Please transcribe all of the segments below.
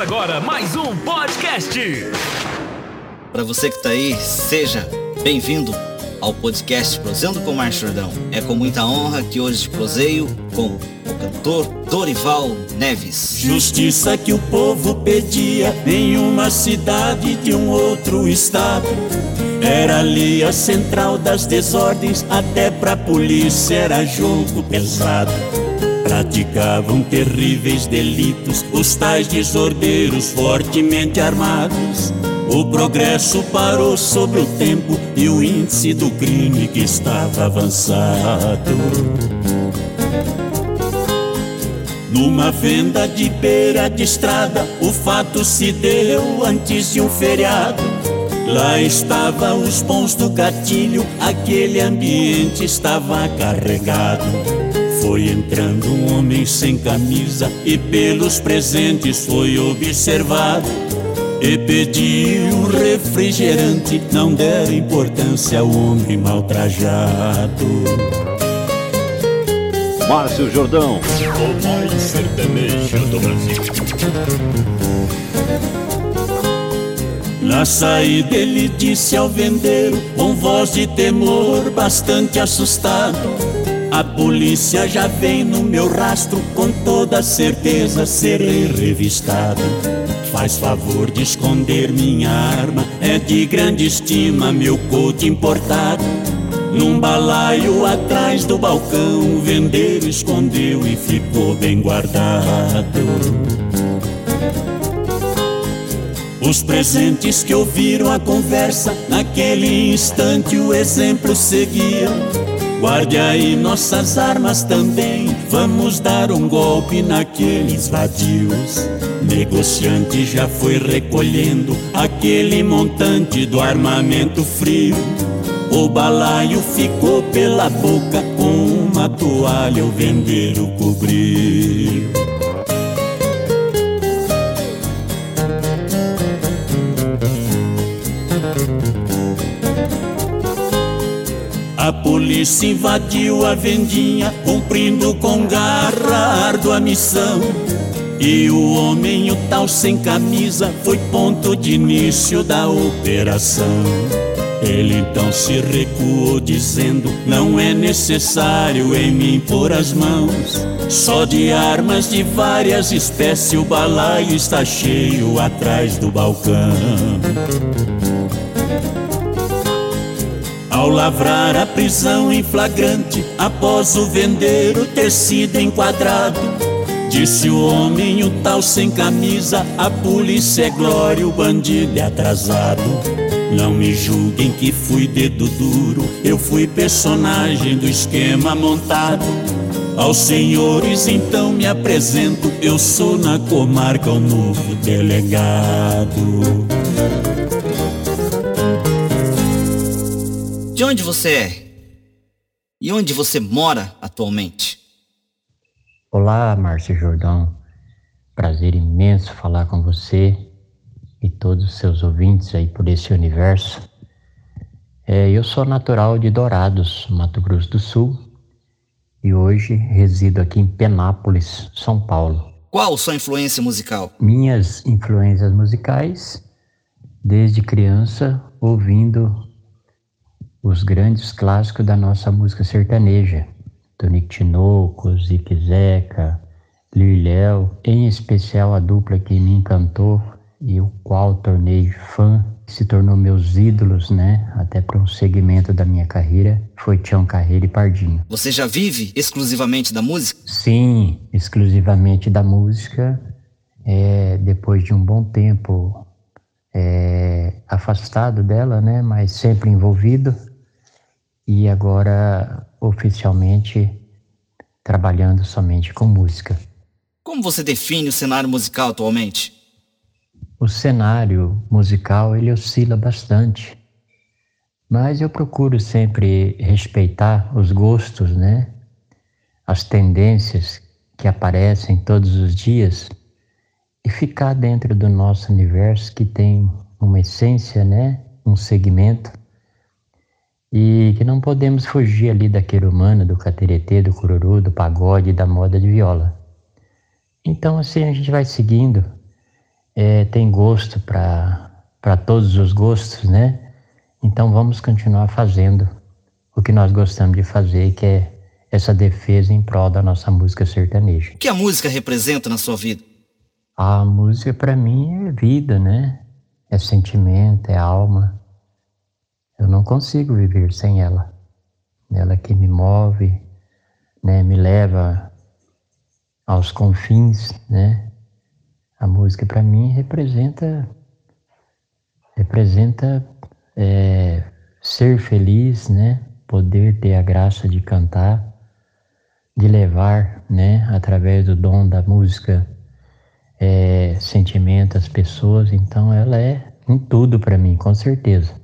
Começa agora mais um podcast. Para você que está aí, seja bem-vindo ao podcast Prosendo com Márcio Jordão. É com muita honra que hoje proseio com o cantor Dorival Neves. Justiça que o povo pedia em uma cidade de um outro estado. Era ali a central das desordens, até pra polícia era jogo pesado. Praticavam terríveis delitos os tais desordeiros fortemente armados. O progresso parou sobre o tempo e o índice do crime que estava avançado. Numa venda de beira de estrada, o fato se deu antes de um feriado. Lá estavam os bons do gatilho, aquele ambiente estava carregado. Foi entrando um homem sem camisa e pelos presentes foi observado. E pediu um refrigerante, não deram importância ao homem maltrajado. Márcio Jordão. O mais sertanejo do Brasil. Na saída ele disse ao vendeiro, com voz de temor, bastante assustado. A polícia já vem no meu rastro, com toda certeza serei revistado. Faz favor de esconder minha arma, é de grande estima meu coat importado. Num balaio atrás do balcão, o vendeiro escondeu e ficou bem guardado. Os presentes que ouviram a conversa, naquele instante o exemplo seguiam. Guarde aí nossas armas também, vamos dar um golpe naqueles vadios. Negociante já foi recolhendo aquele montante do armamento frio. O balaio ficou pela boca, com uma toalha o vendeiro cobriu. A polícia invadiu a vendinha, cumprindo com garra árdua missão. E o homem, o tal sem camisa, foi ponto de início da operação. Ele então se recuou, dizendo: Não é necessário em mim pôr as mãos. Só de armas de várias espécies, o balaio está cheio atrás do balcão. Ao lavrar a prisão em flagrante, após o vendeiro ter sido enquadrado, disse o homem, o tal sem camisa: A polícia é glória, o bandido é atrasado. Não me julguem que fui dedo duro, eu fui personagem do esquema montado. Aos senhores então me apresento, eu sou na comarca o novo delegado. De onde você é? E onde você mora atualmente? Olá, Márcio Jordão. Prazer imenso falar com você e todos os seus ouvintes aí por esse universo. É, eu sou natural de Dourados, Mato Grosso do Sul, e hoje resido aqui em Penápolis, São Paulo. Qual sua influência musical? Minhas influências musicais, desde criança, ouvindo os grandes clássicos da nossa música sertaneja. Tonico Tinoco, Zique Zeca, Liu Léo, em especial a dupla que me encantou e o qual tornei fã, se tornou meus ídolos, né? Até para um segmento da minha carreira, foi Tião Carreira e Pardinho. Você já vive exclusivamente da música? Sim, exclusivamente da música. É, depois de um bom tempo é, afastado dela, né? Mas sempre envolvido e agora oficialmente trabalhando somente com música. Como você define o cenário musical atualmente? O cenário musical ele oscila bastante, mas eu procuro sempre respeitar os gostos, né? As tendências que aparecem todos os dias e ficar dentro do nosso universo que tem uma essência, né? Um segmento e que não podemos fugir ali daquele humano, do cateretê, do cururu, do pagode, da moda de viola. Então assim a gente vai seguindo é, tem gosto para todos os gostos, né? Então vamos continuar fazendo o que nós gostamos de fazer, que é essa defesa em prol da nossa música sertaneja. O que a música representa na sua vida? A música para mim é vida, né? É sentimento, é alma. Eu não consigo viver sem ela. Ela que me move, né? Me leva aos confins, né? A música para mim representa representa é, ser feliz, né? Poder ter a graça de cantar, de levar, né? Através do dom da música, é, sentimento às pessoas. Então, ela é um tudo para mim, com certeza.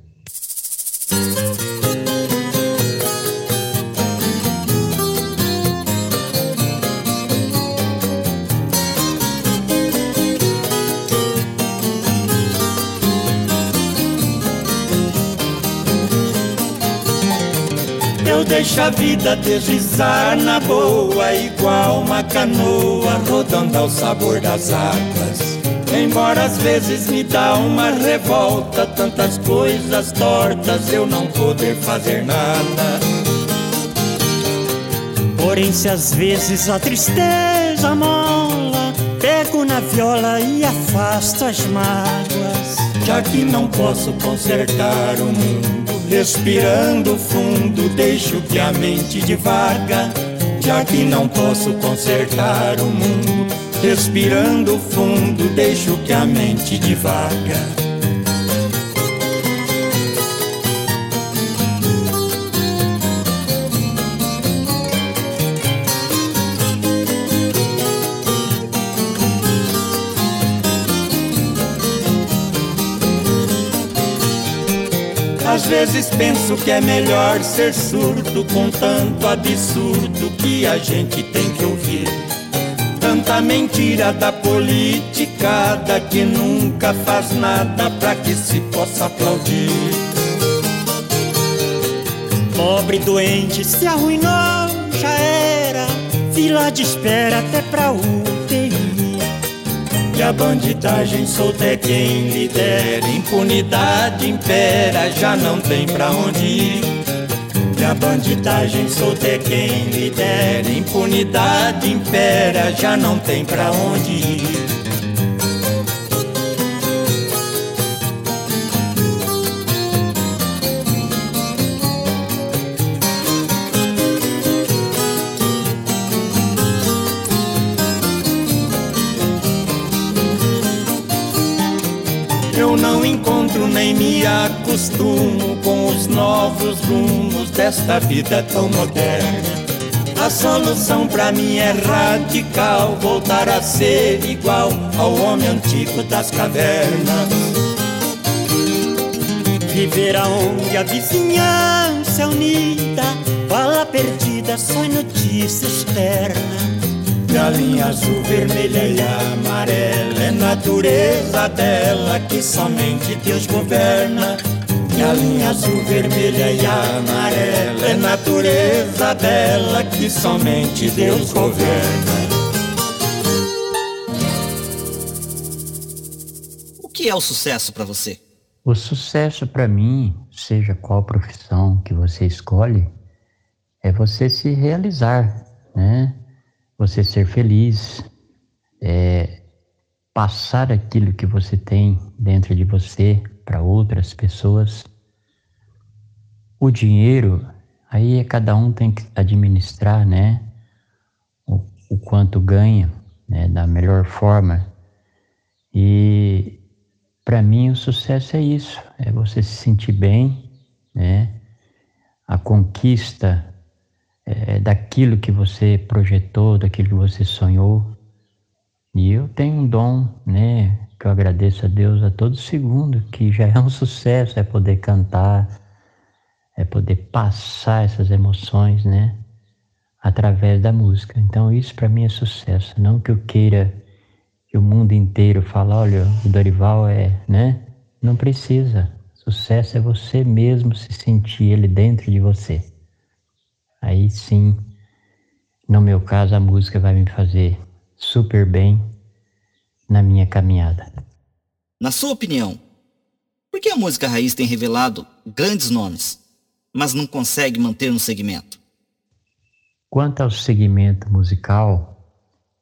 Deixa a vida deslizar na boa, igual uma canoa rodando ao sabor das águas. Embora às vezes me dá uma revolta, tantas coisas tortas, eu não poder fazer nada. Porém, se às vezes a tristeza mola, pego na viola e afasto as mágoas. Já que não posso consertar o mundo Respirando fundo, deixo que a mente divaga, já que não posso consertar o mundo. Respirando fundo, deixo que a mente divaga. Às vezes penso que é melhor ser surdo com tanto absurdo que a gente tem que ouvir. Tanta mentira da politicada que nunca faz nada pra que se possa aplaudir. Pobre doente se arruinou, já era. Fila de espera até pra UTI. E a bandidagem solta é quem lidera, impunidade impera, já não tem pra onde ir. E a bandidagem solta é quem lidera, impunidade impera, já não tem pra onde ir. Nem me acostumo com os novos rumos desta vida tão moderna. A solução pra mim é radical, voltar a ser igual ao homem antigo das cavernas. Viver aonde a vizinhança é unida, fala perdida, só notícia externa galinha azul, vermelha e amarela. É natureza dela que somente Deus governa. Galinha azul, vermelha e amarela. É natureza dela que somente Deus governa. O que é o sucesso para você? O sucesso para mim, seja qual profissão que você escolhe, é você se realizar, né? Você ser feliz, é, passar aquilo que você tem dentro de você para outras pessoas. O dinheiro, aí é cada um tem que administrar, né? O, o quanto ganha, né? Da melhor forma. E para mim o sucesso é isso, é você se sentir bem, né? A conquista é, daquilo que você projetou, daquilo que você sonhou. E eu tenho um dom, né, que eu agradeço a Deus a todo segundo, que já é um sucesso, é poder cantar, é poder passar essas emoções, né, através da música. Então isso para mim é sucesso, não que eu queira que o mundo inteiro fale, olha, o Dorival é, né? Não precisa. Sucesso é você mesmo se sentir ele dentro de você aí sim, no meu caso, a música vai me fazer super bem na minha caminhada. Na sua opinião, por que a música raiz tem revelado grandes nomes, mas não consegue manter no segmento? Quanto ao segmento musical,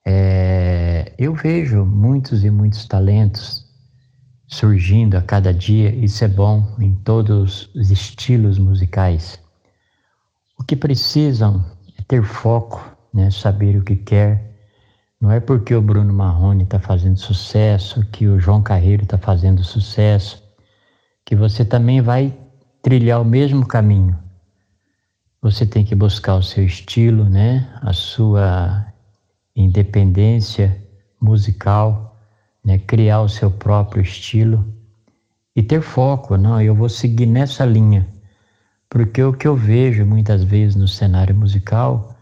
é, eu vejo muitos e muitos talentos surgindo a cada dia, isso é bom em todos os estilos musicais. O que precisam é ter foco, né, saber o que quer. Não é porque o Bruno Marrone está fazendo sucesso, que o João Carreiro está fazendo sucesso, que você também vai trilhar o mesmo caminho. Você tem que buscar o seu estilo, né? A sua independência musical, né? Criar o seu próprio estilo e ter foco. Não, eu vou seguir nessa linha. Porque o que eu vejo muitas vezes no cenário musical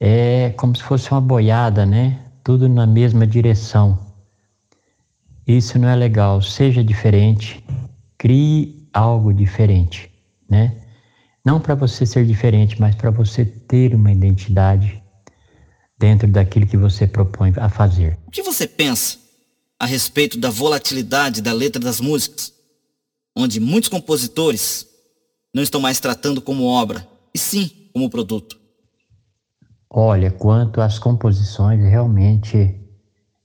é como se fosse uma boiada, né? Tudo na mesma direção. Isso não é legal. Seja diferente, crie algo diferente, né? Não para você ser diferente, mas para você ter uma identidade dentro daquilo que você propõe a fazer. O que você pensa a respeito da volatilidade da letra das músicas, onde muitos compositores não estão mais tratando como obra, e sim como produto? Olha, quanto às composições, realmente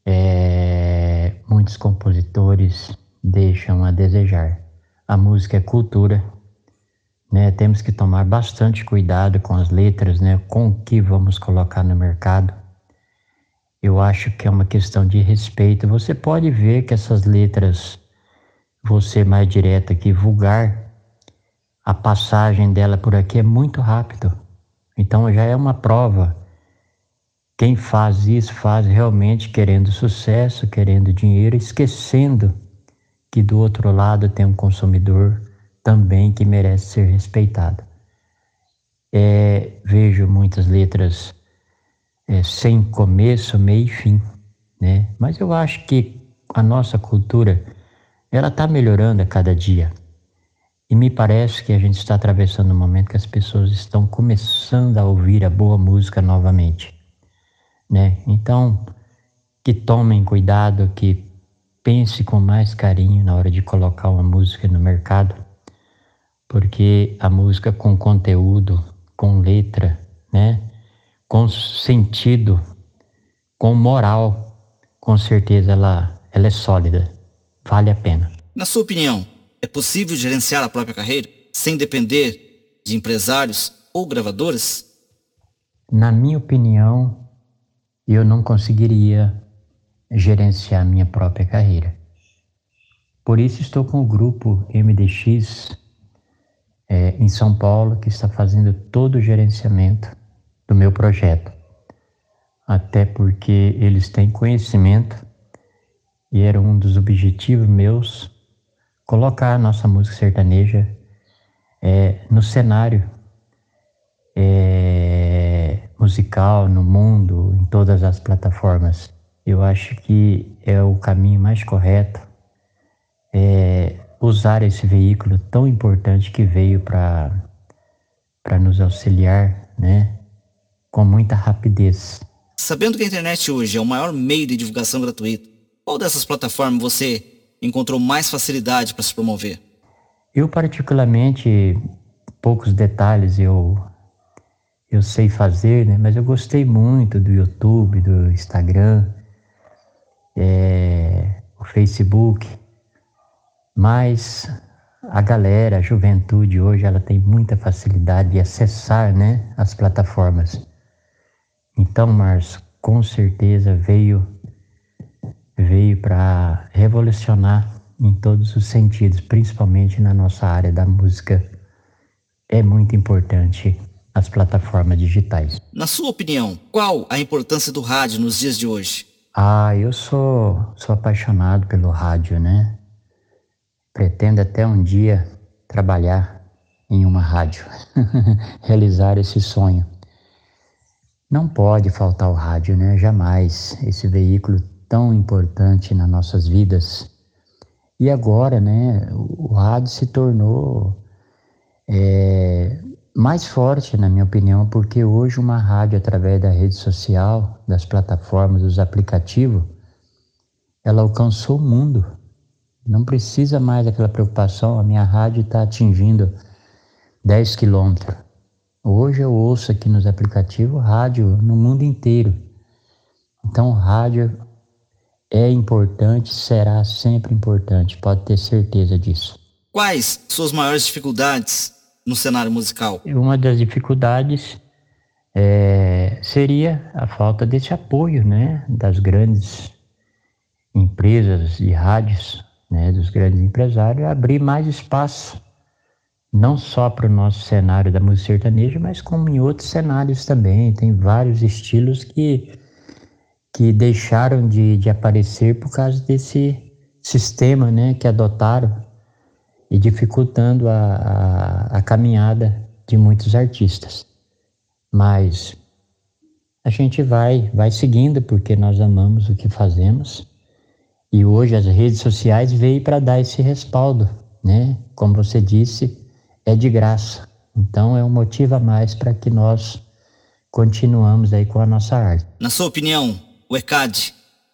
é, muitos compositores deixam a desejar. A música é cultura né? Temos que tomar bastante cuidado com as letras, né? Com o que vamos colocar no mercado. Eu acho que é uma questão de respeito. Você pode ver que essas letras, você mais direta que vulgar, a passagem dela por aqui é muito rápido. Então já é uma prova. Quem faz isso faz realmente querendo sucesso, querendo dinheiro, esquecendo que do outro lado tem um consumidor também que merece ser respeitada. É, vejo muitas letras é, sem começo, meio e fim, né? Mas eu acho que a nossa cultura ela está melhorando a cada dia. E me parece que a gente está atravessando um momento que as pessoas estão começando a ouvir a boa música novamente, né? Então, que tomem cuidado, que pense com mais carinho na hora de colocar uma música no mercado, porque a música com conteúdo, com letra, né, com sentido, com moral, com certeza ela, ela é sólida, vale a pena. Na sua opinião, é possível gerenciar a própria carreira sem depender de empresários ou gravadoras? Na minha opinião, eu não conseguiria gerenciar minha própria carreira. Por isso estou com o grupo MDX é, em São Paulo que está fazendo todo o gerenciamento do meu projeto. Até porque eles têm conhecimento e era um dos objetivos meus colocar a nossa música sertaneja é, no cenário é, musical, no mundo, em todas as plataformas. Eu acho que é o caminho mais correto. É, usar esse veículo tão importante que veio para nos auxiliar, né, com muita rapidez. Sabendo que a internet hoje é o maior meio de divulgação gratuito, qual dessas plataformas você encontrou mais facilidade para se promover? Eu particularmente poucos detalhes eu eu sei fazer, né? Mas eu gostei muito do YouTube, do Instagram, é, o Facebook. Mas a galera, a juventude hoje, ela tem muita facilidade de acessar né, as plataformas. Então, Márcio, com certeza veio veio para revolucionar em todos os sentidos, principalmente na nossa área da música. É muito importante as plataformas digitais. Na sua opinião, qual a importância do rádio nos dias de hoje? Ah, eu sou, sou apaixonado pelo rádio, né? Pretendo até um dia trabalhar em uma rádio, realizar esse sonho. Não pode faltar o rádio, né? Jamais. Esse veículo tão importante nas nossas vidas. E agora, né? O rádio se tornou é, mais forte, na minha opinião, porque hoje uma rádio, através da rede social, das plataformas, dos aplicativos, ela alcançou o mundo Não precisa mais daquela preocupação, a minha rádio está atingindo 10 quilômetros. Hoje eu ouço aqui nos aplicativos rádio no mundo inteiro. Então, rádio é importante, será sempre importante, pode ter certeza disso. Quais suas maiores dificuldades no cenário musical? Uma das dificuldades é, seria a falta desse apoio, né, das grandes empresas de rádios, né, dos grandes empresários, abrir mais espaço, não só para o nosso cenário da música sertaneja, mas como em outros cenários também. Tem vários estilos que, que deixaram de, de aparecer por causa desse sistema né, que adotaram e dificultando a, a, a caminhada de muitos artistas. Mas a gente vai, vai seguindo porque nós amamos o que fazemos. E hoje as redes sociais veio para dar esse respaldo, né? Como você disse, é de graça. Então é um motivo a mais para que nós continuamos aí com a nossa arte. Na sua opinião, o ECAD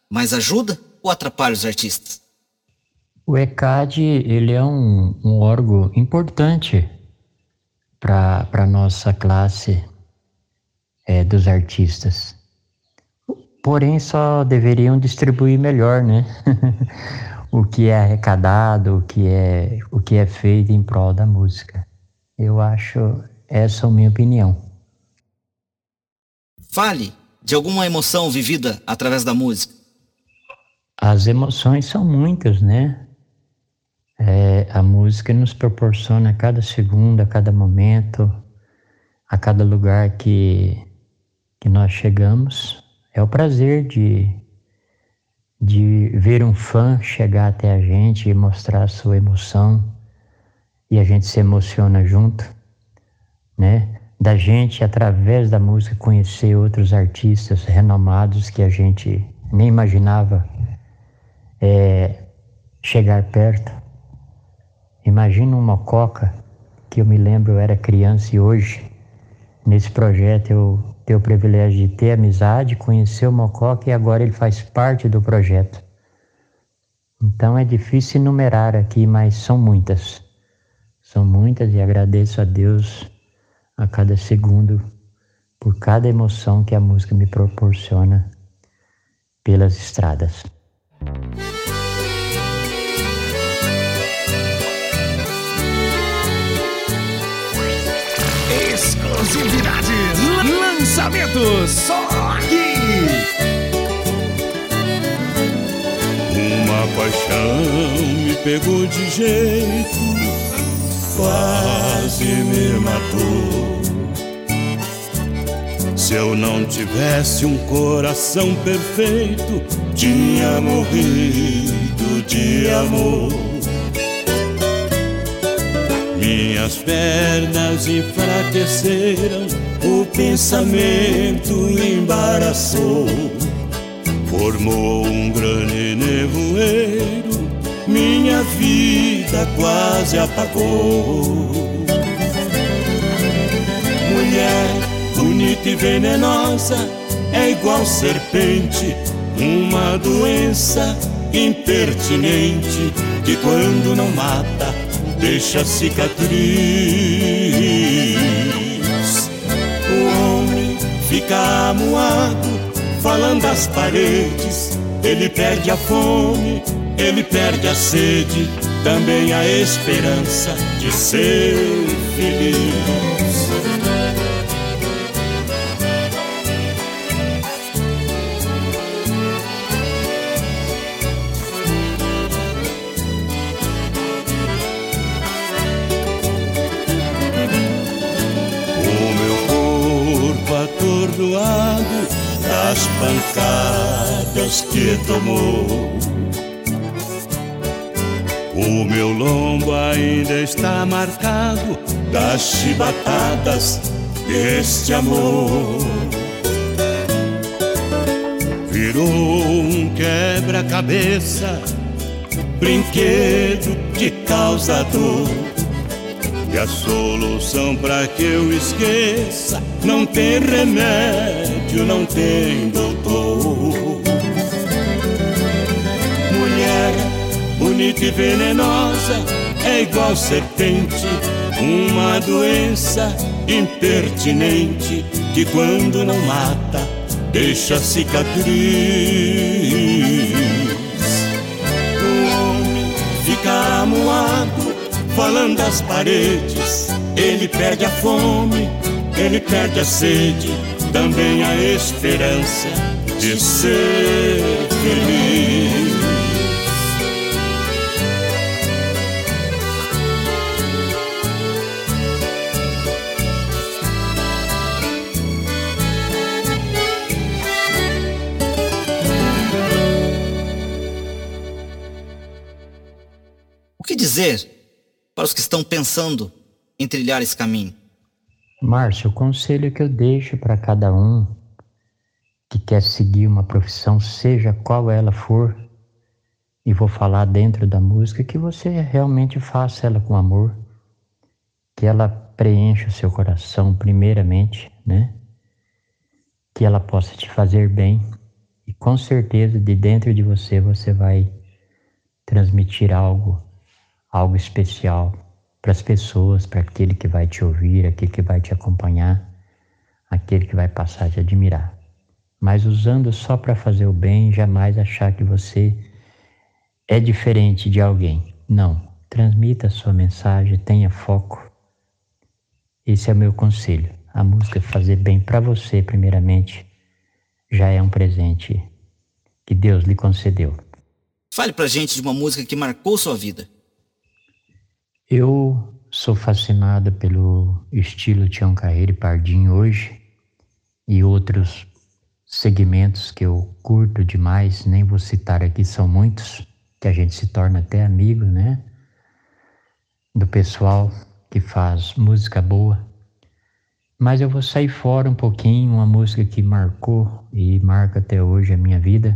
mais ajuda ou atrapalha os artistas? O ECAD ele é um, um órgão importante para a nossa classe é, dos artistas. Porém, só deveriam distribuir melhor, né? o que é arrecadado, o que é, o que é feito em prol da música. Eu acho essa é a minha opinião. Fale de alguma emoção vivida através da música. As emoções são muitas, né? É, a música nos proporciona a cada segundo, a cada momento, a cada lugar que, que nós chegamos. É o prazer de, de ver um fã chegar até a gente e mostrar a sua emoção e a gente se emociona junto, né? Da gente, através da música, conhecer outros artistas renomados que a gente nem imaginava é, chegar perto. Imagina uma Mococa, que eu me lembro eu era criança e hoje, nesse projeto, eu tenho o privilégio de ter amizade, conhecer o Mococa e agora ele faz parte do projeto. Então é difícil enumerar aqui, mas são muitas. São muitas e agradeço a Deus a cada segundo por cada emoção que a música me proporciona pelas estradas. Exclusividade. Lançamento só aqui. Uma paixão me pegou de jeito, quase me matou. Se eu não tivesse um coração perfeito, tinha morrido de amor. Minhas pernas enfraqueceram, o pensamento embaraçou, formou um grande nevoeiro, minha vida quase apagou. Mulher bonita e venenosa, é igual serpente, uma doença impertinente que quando não mata deixa cicatriz. O homem fica amuado, falando às paredes. Ele perde a fome, ele perde a sede, também a esperança de ser feliz. atordoado das pancadas que tomou. O meu lombo ainda está marcado das chibatadas deste amor. Virou um quebra-cabeça, brinquedo de causador e a solução para que eu esqueça não tem remédio, não tem doutor. Mulher bonita e venenosa, é igual serpente, uma doença impertinente que quando não mata, deixa cicatriz. O homem fica amuado, falando das paredes, ele perde a fome, ele perde a sede, também a esperança de ser para os que estão pensando em trilhar esse caminho? Márcio, o conselho que eu deixo para cada um que quer seguir uma profissão, seja qual ela for, e vou falar dentro da música, que você realmente faça ela com amor, que ela preencha o seu coração primeiramente, né? Que ela possa te fazer bem e com certeza de dentro de você você vai transmitir algo, algo especial para as pessoas, para aquele que vai te ouvir, aquele que vai te acompanhar, aquele que vai passar a te admirar. Mas usando só para fazer o bem, jamais achar que você é diferente de alguém. Não. Transmita a sua mensagem, tenha foco. Esse é o meu conselho. A música fazer bem para você, primeiramente, já é um presente que Deus lhe concedeu. Fale pra gente de uma música que marcou sua vida. Eu sou fascinado pelo estilo Tião Carreiro e Pardinho hoje e outros segmentos que eu curto demais, nem vou citar aqui, são muitos, que a gente se torna até amigo, né? Do pessoal que faz música boa. Mas eu vou sair fora um pouquinho, uma música que marcou e marca até hoje a minha vida.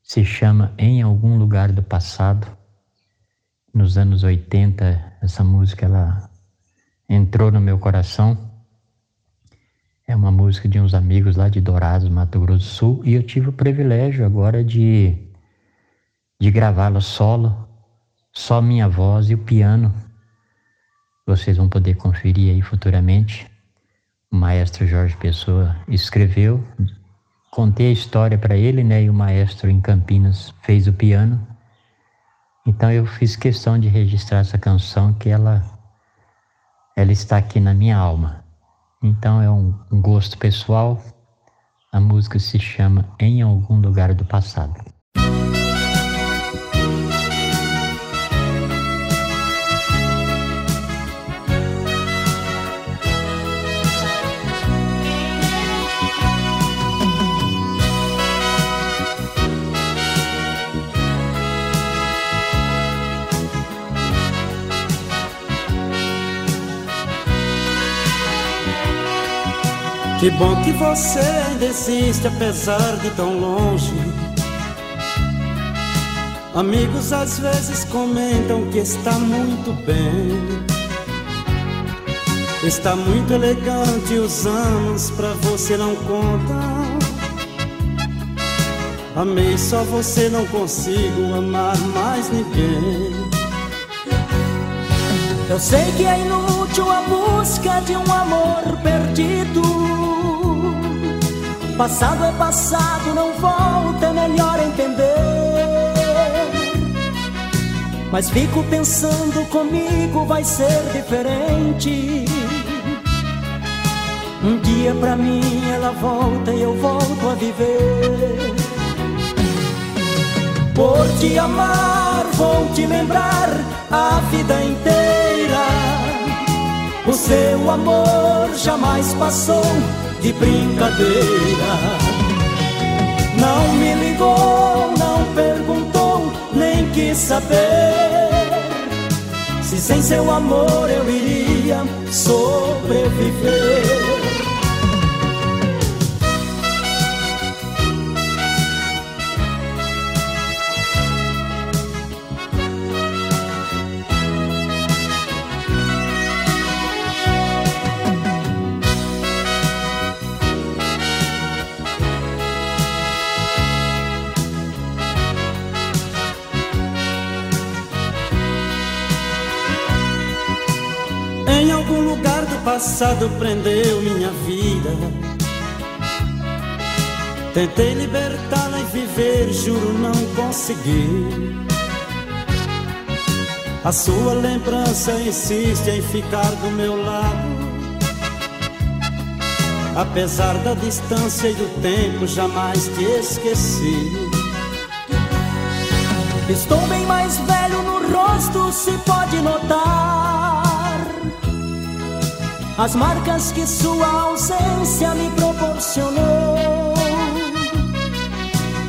Se chama Em Algum Lugar do Passado. Nos anos 80, essa música ela entrou no meu coração é uma música de uns amigos lá de Dourados, Mato Grosso do Sul, e eu tive o privilégio agora de, de gravá-la solo, só minha voz e o piano. Vocês vão poder conferir aí futuramente. O maestro Jorge Pessoa escreveu, contei a história para ele, né? E o maestro em Campinas fez o piano. Então eu fiz questão de registrar essa canção que ela ela está aqui na minha alma. Então é um, um gosto pessoal. A música se chama Em Algum Lugar do Passado. Que bom que você ainda existe apesar de tão longe. Amigos às vezes comentam que está muito bem. Está muito elegante os anos pra você não contam. Amei só você, não consigo amar mais ninguém. Eu sei que é inútil a busca de um amor perdido. Passado é passado, não volta, é melhor entender. Mas fico pensando comigo vai ser diferente. Um dia pra mim ela volta e eu volto a viver. Por te amar, vou te lembrar a vida inteira. O seu amor jamais passou de brincadeira. Não me ligou, não perguntou, nem quis saber se sem seu amor eu iria sobreviver. Passado prendeu minha vida. Tentei libertá-la e viver, juro não consegui. A sua lembrança insiste em ficar do meu lado. Apesar da distância e do tempo, jamais te esqueci. Estou bem mais velho no rosto, se pode notar. As marcas que sua ausência me proporcionou.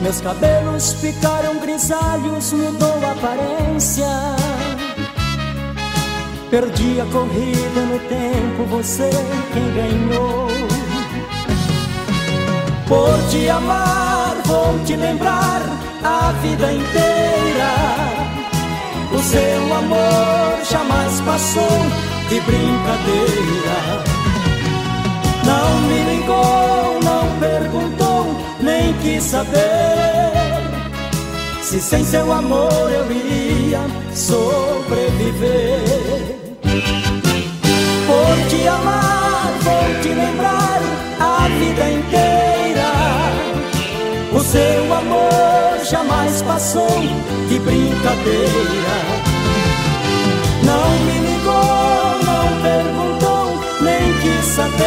Meus cabelos ficaram grisalhos, mudou a aparência. Perdi a corrida no tempo, você quem ganhou. Por te amar, vou te lembrar a vida inteira. O seu amor jamais passou de brincadeira. Não me ligou, não perguntou, nem quis saber se sem seu amor eu iria sobreviver. Por te amar, vou te lembrar a vida inteira. O seu amor jamais passou de brincadeira. Saber.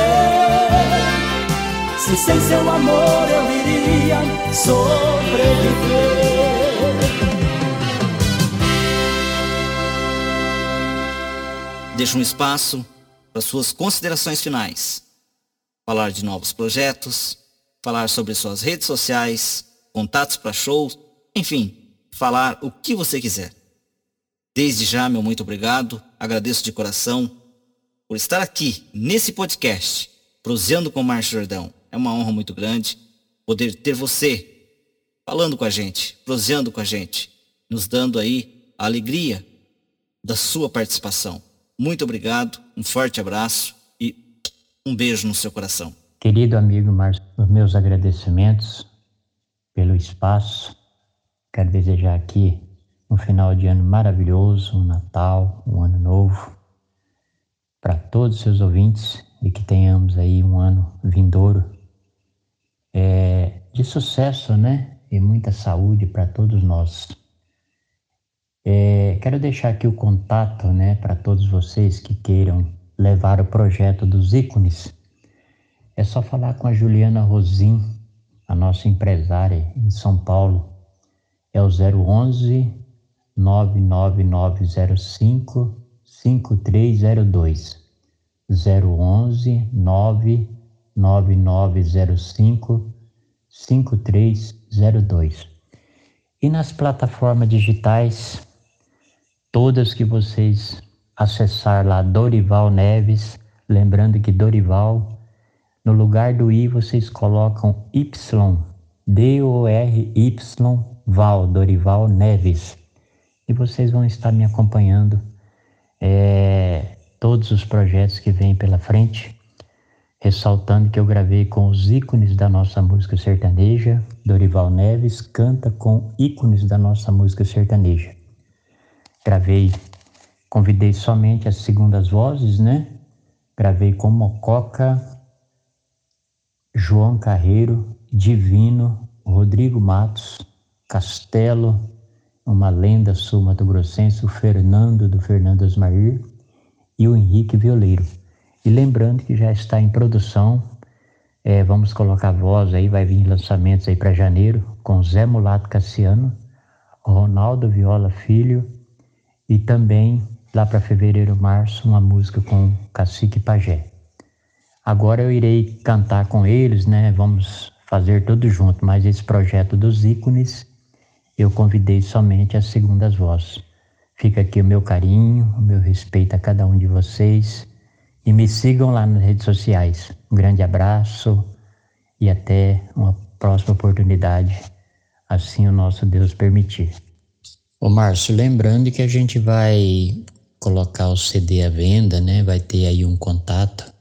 Se sem seu amor eu iria sobreviver. Deixa um espaço para suas considerações finais. Falar de novos projetos, falar sobre suas redes sociais, contatos para shows, enfim, falar o que você quiser. Desde já, meu muito obrigado, agradeço de coração por estar aqui nesse podcast, Proseando com Márcio Jordão. É uma honra muito grande poder ter você falando com a gente, proseando com a gente, nos dando aí a alegria da sua participação. Muito obrigado, um forte abraço e um beijo no seu coração. Querido amigo Márcio, meus agradecimentos pelo espaço. Quero desejar aqui um final de ano maravilhoso, um Natal, um ano novo para todos os seus ouvintes e que tenhamos aí um ano vindouro é, de sucesso, né? E muita saúde para todos nós. É, quero deixar aqui o contato né, para todos vocês que queiram levar o projeto dos ícones. É só falar com a Juliana Rosim, a nossa empresária em São Paulo. É o 011 99905 5302. 011 99905 5302. E nas plataformas digitais todas que vocês acessar lá Dorival Neves, lembrando que Dorival, no lugar do I vocês colocam Y, D-O-R-Y, Val, Dorival Neves. E vocês vão estar me acompanhando é, todos os projetos que vêm pela frente, ressaltando que eu gravei com os ícones da nossa música sertaneja. Dorival Neves canta com ícones da nossa música sertaneja gravei, convidei somente as segundas vozes, né? Gravei com Mococa, João Carreiro, Divino, Rodrigo Matos, Castelo, uma lenda sul-mato-grossense, o Fernando do Fernando Asmair e o Henrique Violeiro. E lembrando que já está em produção, é, vamos colocar voz aí, vai vir lançamentos aí para janeiro com Zé Mulato Cassiano, Ronaldo Viola Filho, e também lá para fevereiro, março, uma música com Cacique Pajé. Agora eu irei cantar com eles, né? Vamos fazer tudo junto, mas esse projeto dos ícones eu convidei somente as segundas vozes. Fica aqui o meu carinho, o meu respeito a cada um de vocês e me sigam lá nas redes sociais. Um grande abraço e até uma próxima oportunidade, assim o nosso Deus permitir. Ô Márcio, lembrando que a gente vai colocar o CD à venda, né? Vai ter aí um contato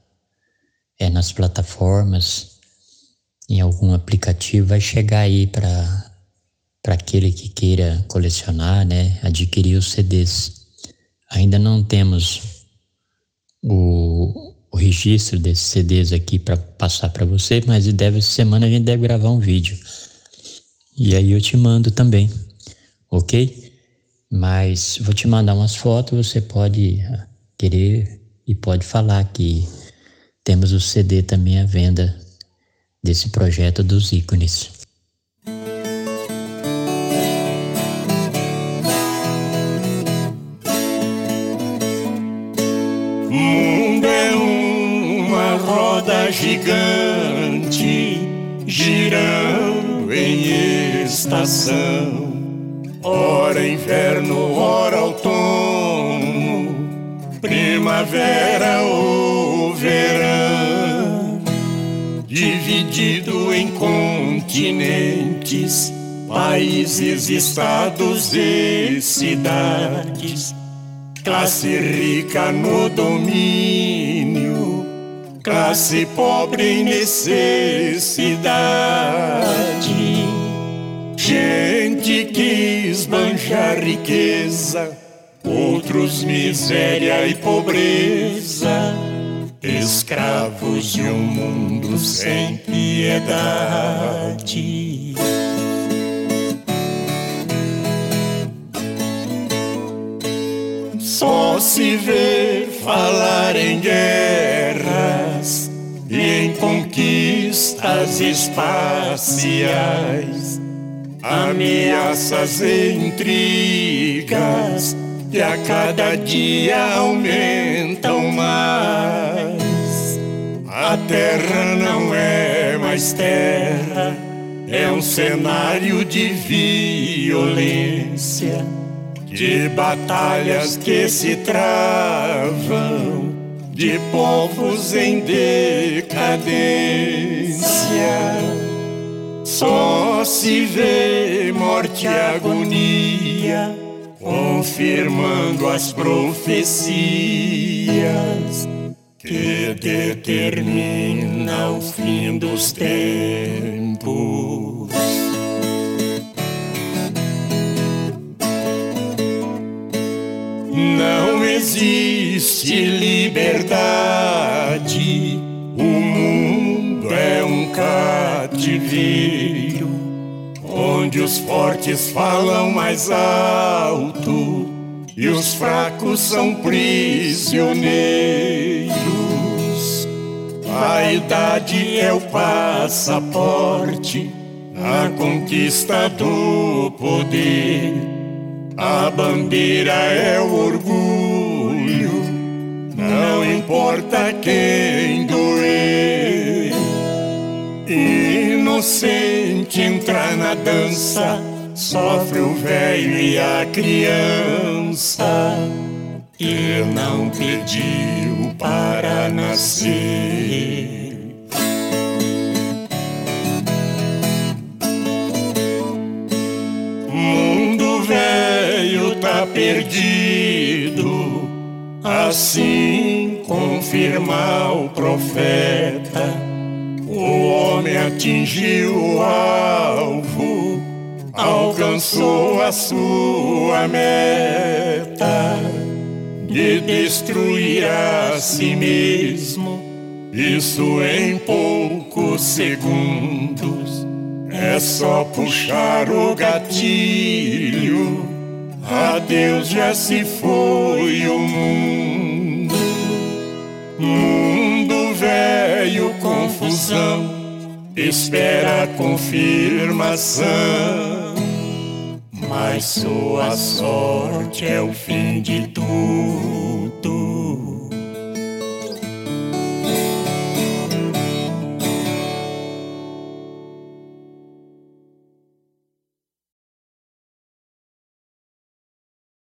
é nas plataformas, em algum aplicativo, vai chegar aí para para aquele que queira colecionar, né? Adquirir os CDs. Ainda não temos o, o registro desses CDs aqui para passar para você, mas deve, essa semana a gente deve gravar um vídeo. E aí eu te mando também, ok? Mas vou te mandar umas fotos, você pode ah, querer e pode falar que temos o CD também à venda desse projeto dos ícones. Gigante girando em estação. Ora inverno, ora outono, primavera ou verão. Dividido em continentes, países, estados e cidades. Classe rica no domínio, classe pobre em necessidade. Gente que esbanja riqueza, outros miséria e pobreza. Escravos de um mundo sem piedade. Só se vê falar em guerras e em conquistas espaciais, ameaças e intrigas que a cada dia aumentam mais. A terra não é mais terra, é um cenário de violência de batalhas que se travam, de povos em decadência. Só se vê morte e agonia, confirmando as profecias que determina o fim dos tempos. Não existe liberdade. O mundo é um cativeiro onde os fortes falam mais alto e os fracos são prisioneiros. A idade é o passaporte, a conquista do poder. A bandeira é o orgulho, não importa quem doer. Inocente entra na dança, sofre o velho e a criança, que não pediu para nascer. Mundo velho tá perdido, assim confirma o profeta. O homem atingiu o alvo, alcançou a sua meta de destruir a si mesmo. Isso em poucos segundos. É só puxar o gatilho. Adeus, já se foi o mundo. Mundo velho, confusão. Espera a confirmação. Mas sua sorte é o fim de tudo.